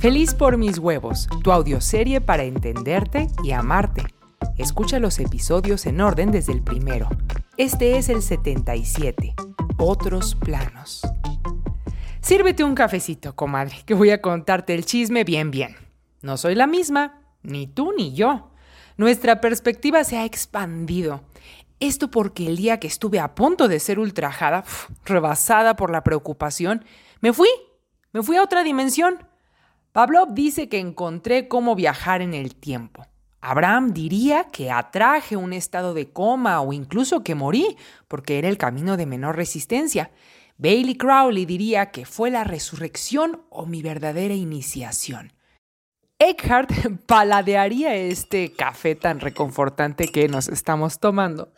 Feliz por mis huevos, tu audioserie para entenderte y amarte. Escucha los episodios en orden desde el primero. Este es el 77. Otros planos. Sírvete un cafecito, comadre, que voy a contarte el chisme bien bien. No soy la misma, ni tú ni yo. Nuestra perspectiva se ha expandido. Esto porque el día que estuve a punto de ser ultrajada, rebasada por la preocupación, me fui, me fui a otra dimensión. Pavlov dice que encontré cómo viajar en el tiempo. Abraham diría que atraje un estado de coma o incluso que morí, porque era el camino de menor resistencia. Bailey Crowley diría que fue la resurrección o mi verdadera iniciación. Eckhart paladearía este café tan reconfortante que nos estamos tomando.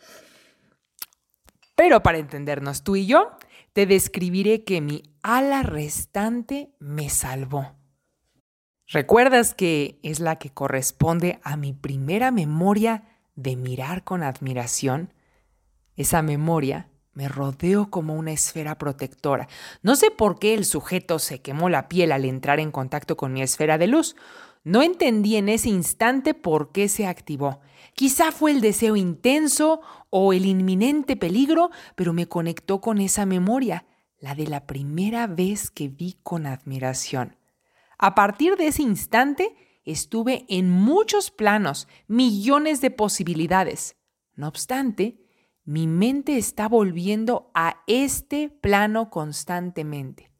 Pero para entendernos tú y yo, te describiré que mi ala restante me salvó. ¿Recuerdas que es la que corresponde a mi primera memoria de mirar con admiración? Esa memoria me rodeó como una esfera protectora. No sé por qué el sujeto se quemó la piel al entrar en contacto con mi esfera de luz. No entendí en ese instante por qué se activó. Quizá fue el deseo intenso o el inminente peligro, pero me conectó con esa memoria, la de la primera vez que vi con admiración. A partir de ese instante estuve en muchos planos, millones de posibilidades. No obstante, mi mente está volviendo a este plano constantemente.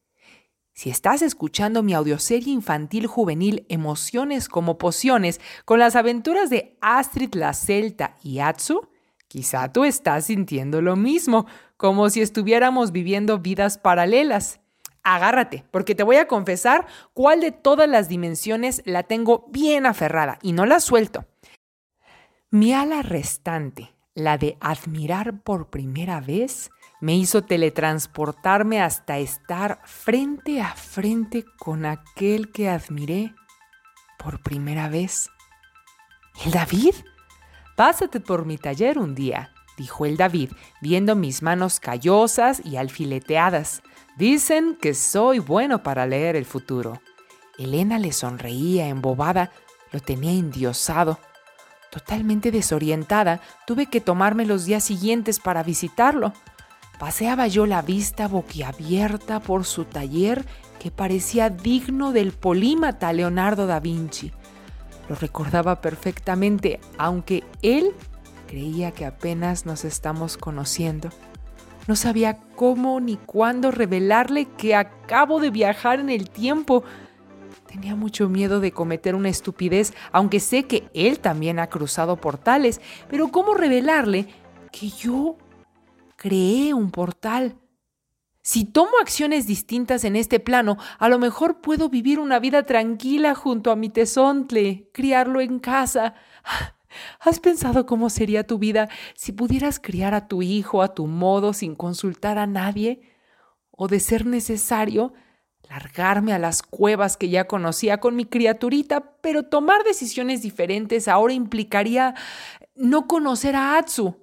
Si estás escuchando mi audioserie infantil juvenil Emociones como Pociones con las aventuras de Astrid la Celta y Atsu, quizá tú estás sintiendo lo mismo, como si estuviéramos viviendo vidas paralelas. Agárrate, porque te voy a confesar cuál de todas las dimensiones la tengo bien aferrada y no la suelto. Mi ala restante, la de admirar por primera vez, me hizo teletransportarme hasta estar frente a frente con aquel que admiré por primera vez. ¿El David? Pásate por mi taller un día, dijo el David, viendo mis manos callosas y alfileteadas. Dicen que soy bueno para leer el futuro. Elena le sonreía embobada, lo tenía endiosado. Totalmente desorientada, tuve que tomarme los días siguientes para visitarlo. Paseaba yo la vista boquiabierta por su taller que parecía digno del polímata Leonardo da Vinci. Lo recordaba perfectamente, aunque él creía que apenas nos estamos conociendo. No sabía cómo ni cuándo revelarle que acabo de viajar en el tiempo. Tenía mucho miedo de cometer una estupidez, aunque sé que él también ha cruzado portales, pero ¿cómo revelarle que yo creé un portal. Si tomo acciones distintas en este plano, a lo mejor puedo vivir una vida tranquila junto a mi tesontle, criarlo en casa. ¿Has pensado cómo sería tu vida si pudieras criar a tu hijo a tu modo sin consultar a nadie? O de ser necesario, largarme a las cuevas que ya conocía con mi criaturita, pero tomar decisiones diferentes ahora implicaría no conocer a Atsu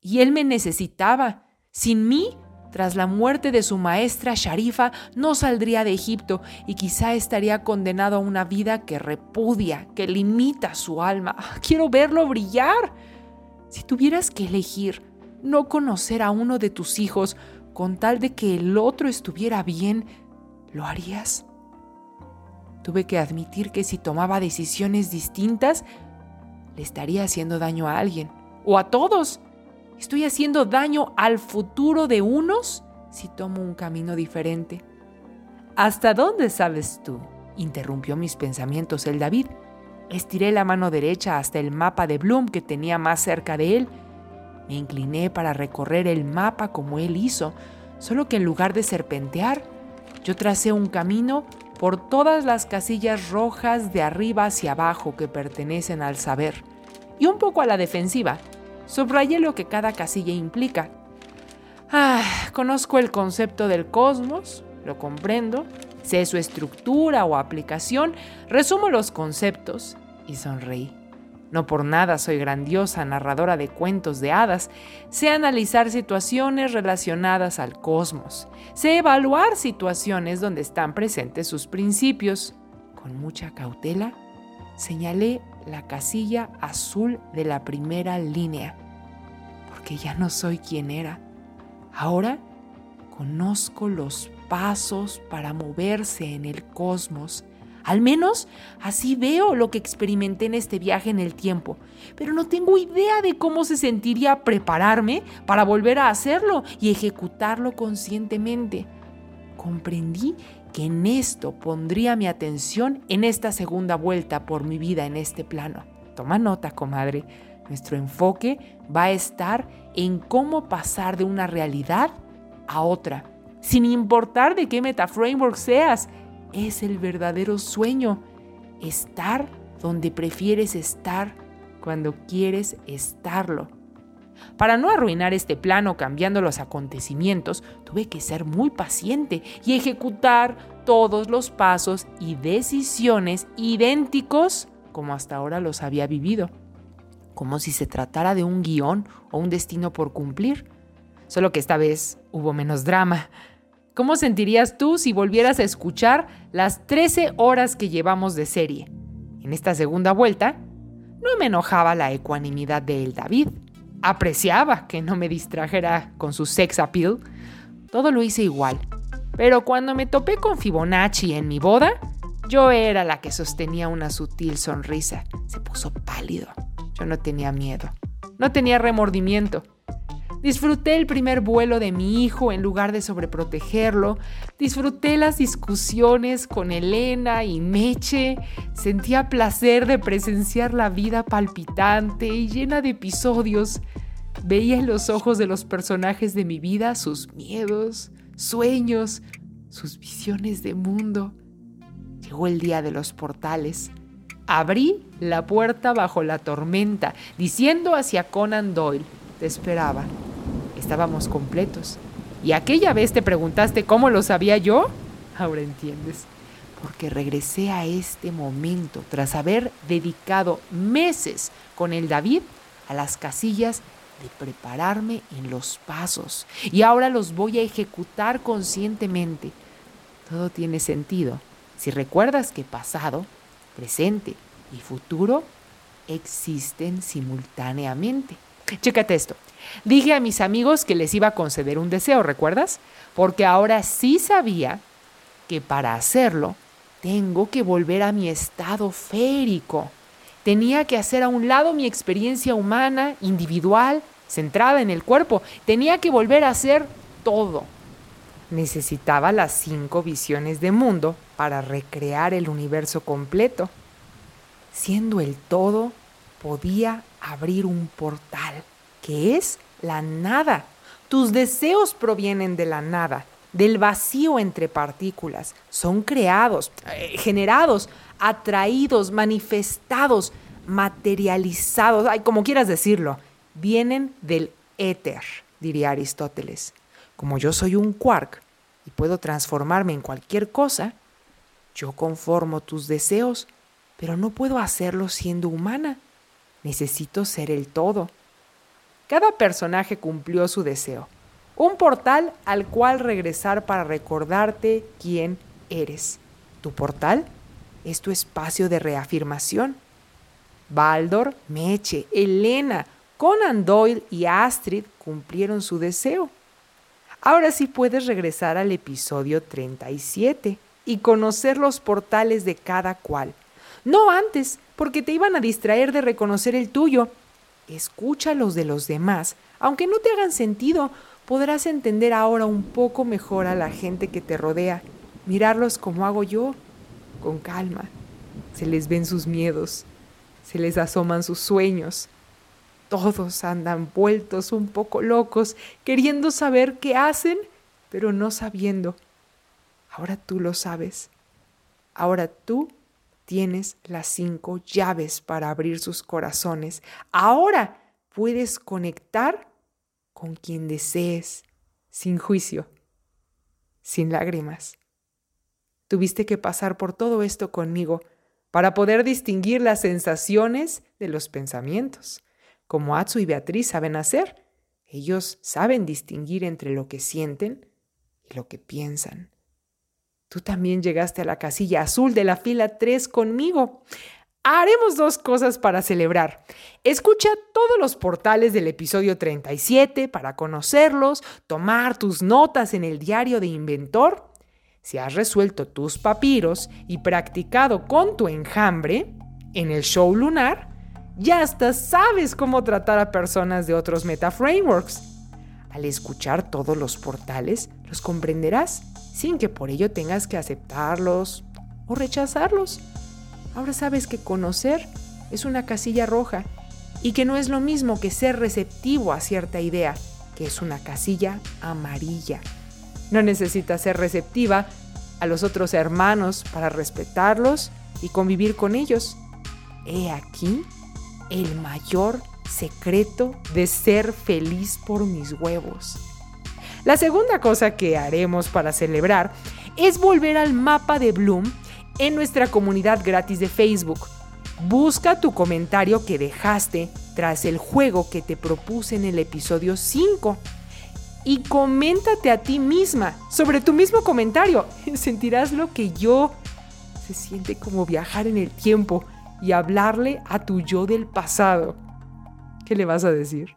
y él me necesitaba. Sin mí, tras la muerte de su maestra Sharifa, no saldría de Egipto y quizá estaría condenado a una vida que repudia, que limita su alma. Quiero verlo brillar. Si tuvieras que elegir no conocer a uno de tus hijos con tal de que el otro estuviera bien, ¿lo harías? Tuve que admitir que si tomaba decisiones distintas, le estaría haciendo daño a alguien, o a todos. ¿Estoy haciendo daño al futuro de unos si tomo un camino diferente? ¿Hasta dónde sabes tú? interrumpió mis pensamientos el David. Estiré la mano derecha hasta el mapa de Bloom que tenía más cerca de él. Me incliné para recorrer el mapa como él hizo, solo que en lugar de serpentear, yo tracé un camino por todas las casillas rojas de arriba hacia abajo que pertenecen al saber, y un poco a la defensiva, Subrayé lo que cada casilla implica. Ah, conozco el concepto del cosmos, lo comprendo, sé su estructura o aplicación, resumo los conceptos y sonreí. No por nada soy grandiosa narradora de cuentos de hadas. Sé analizar situaciones relacionadas al cosmos. Sé evaluar situaciones donde están presentes sus principios. con mucha cautela, señalé la casilla azul de la primera línea, porque ya no soy quien era. Ahora conozco los pasos para moverse en el cosmos. Al menos así veo lo que experimenté en este viaje en el tiempo, pero no tengo idea de cómo se sentiría prepararme para volver a hacerlo y ejecutarlo conscientemente. Comprendí que en esto pondría mi atención en esta segunda vuelta por mi vida en este plano. Toma nota, comadre. Nuestro enfoque va a estar en cómo pasar de una realidad a otra sin importar de qué metaframework seas. Es el verdadero sueño, estar donde prefieres estar cuando quieres estarlo. Para no arruinar este plano cambiando los acontecimientos, tuve que ser muy paciente y ejecutar todos los pasos y decisiones idénticos como hasta ahora los había vivido, como si se tratara de un guion o un destino por cumplir, solo que esta vez hubo menos drama. ¿Cómo sentirías tú si volvieras a escuchar las 13 horas que llevamos de serie? En esta segunda vuelta, no me enojaba la ecuanimidad de el David. Apreciaba que no me distrajera con su sex appeal. Todo lo hice igual. Pero cuando me topé con Fibonacci en mi boda, yo era la que sostenía una sutil sonrisa. Se puso pálido. Yo no tenía miedo. No tenía remordimiento. Disfruté el primer vuelo de mi hijo en lugar de sobreprotegerlo. Disfruté las discusiones con Elena y Meche. Sentía placer de presenciar la vida palpitante y llena de episodios. Veía en los ojos de los personajes de mi vida sus miedos, sueños, sus visiones de mundo. Llegó el día de los portales. Abrí la puerta bajo la tormenta, diciendo hacia Conan Doyle, te esperaba estábamos completos. Y aquella vez te preguntaste cómo lo sabía yo. Ahora entiendes. Porque regresé a este momento tras haber dedicado meses con el David a las casillas de prepararme en los pasos. Y ahora los voy a ejecutar conscientemente. Todo tiene sentido si recuerdas que pasado, presente y futuro existen simultáneamente. Chécate esto. Dije a mis amigos que les iba a conceder un deseo, ¿recuerdas? Porque ahora sí sabía que para hacerlo tengo que volver a mi estado férico. Tenía que hacer a un lado mi experiencia humana, individual, centrada en el cuerpo. Tenía que volver a hacer todo. Necesitaba las cinco visiones de mundo para recrear el universo completo. Siendo el todo, podía abrir un portal que es la nada. Tus deseos provienen de la nada, del vacío entre partículas. Son creados, eh, generados, atraídos, manifestados, materializados, ay, como quieras decirlo. Vienen del éter, diría Aristóteles. Como yo soy un quark y puedo transformarme en cualquier cosa, yo conformo tus deseos, pero no puedo hacerlo siendo humana. Necesito ser el todo. Cada personaje cumplió su deseo, un portal al cual regresar para recordarte quién eres. Tu portal es tu espacio de reafirmación. Baldor, Meche, Elena, Conan Doyle y Astrid cumplieron su deseo. Ahora sí puedes regresar al episodio 37 y conocer los portales de cada cual. No antes, porque te iban a distraer de reconocer el tuyo Escucha los de los demás. Aunque no te hagan sentido, podrás entender ahora un poco mejor a la gente que te rodea. Mirarlos como hago yo, con calma. Se les ven sus miedos, se les asoman sus sueños. Todos andan vueltos un poco locos, queriendo saber qué hacen, pero no sabiendo. Ahora tú lo sabes. Ahora tú tienes las cinco llaves para abrir sus corazones. Ahora puedes conectar con quien desees, sin juicio, sin lágrimas. Tuviste que pasar por todo esto conmigo para poder distinguir las sensaciones de los pensamientos, como Atsu y Beatriz saben hacer. Ellos saben distinguir entre lo que sienten y lo que piensan. Tú también llegaste a la casilla azul de la fila 3 conmigo. Haremos dos cosas para celebrar. Escucha todos los portales del episodio 37 para conocerlos, tomar tus notas en el diario de inventor. Si has resuelto tus papiros y practicado con tu enjambre en el show lunar, ya hasta sabes cómo tratar a personas de otros metaframeworks. Al escuchar todos los portales, los comprenderás sin que por ello tengas que aceptarlos o rechazarlos. Ahora sabes que conocer es una casilla roja y que no es lo mismo que ser receptivo a cierta idea, que es una casilla amarilla. No necesitas ser receptiva a los otros hermanos para respetarlos y convivir con ellos. He aquí el mayor secreto de ser feliz por mis huevos. La segunda cosa que haremos para celebrar es volver al mapa de Bloom en nuestra comunidad gratis de Facebook. Busca tu comentario que dejaste tras el juego que te propuse en el episodio 5 y coméntate a ti misma sobre tu mismo comentario. Sentirás lo que yo. Se siente como viajar en el tiempo y hablarle a tu yo del pasado. ¿Qué le vas a decir?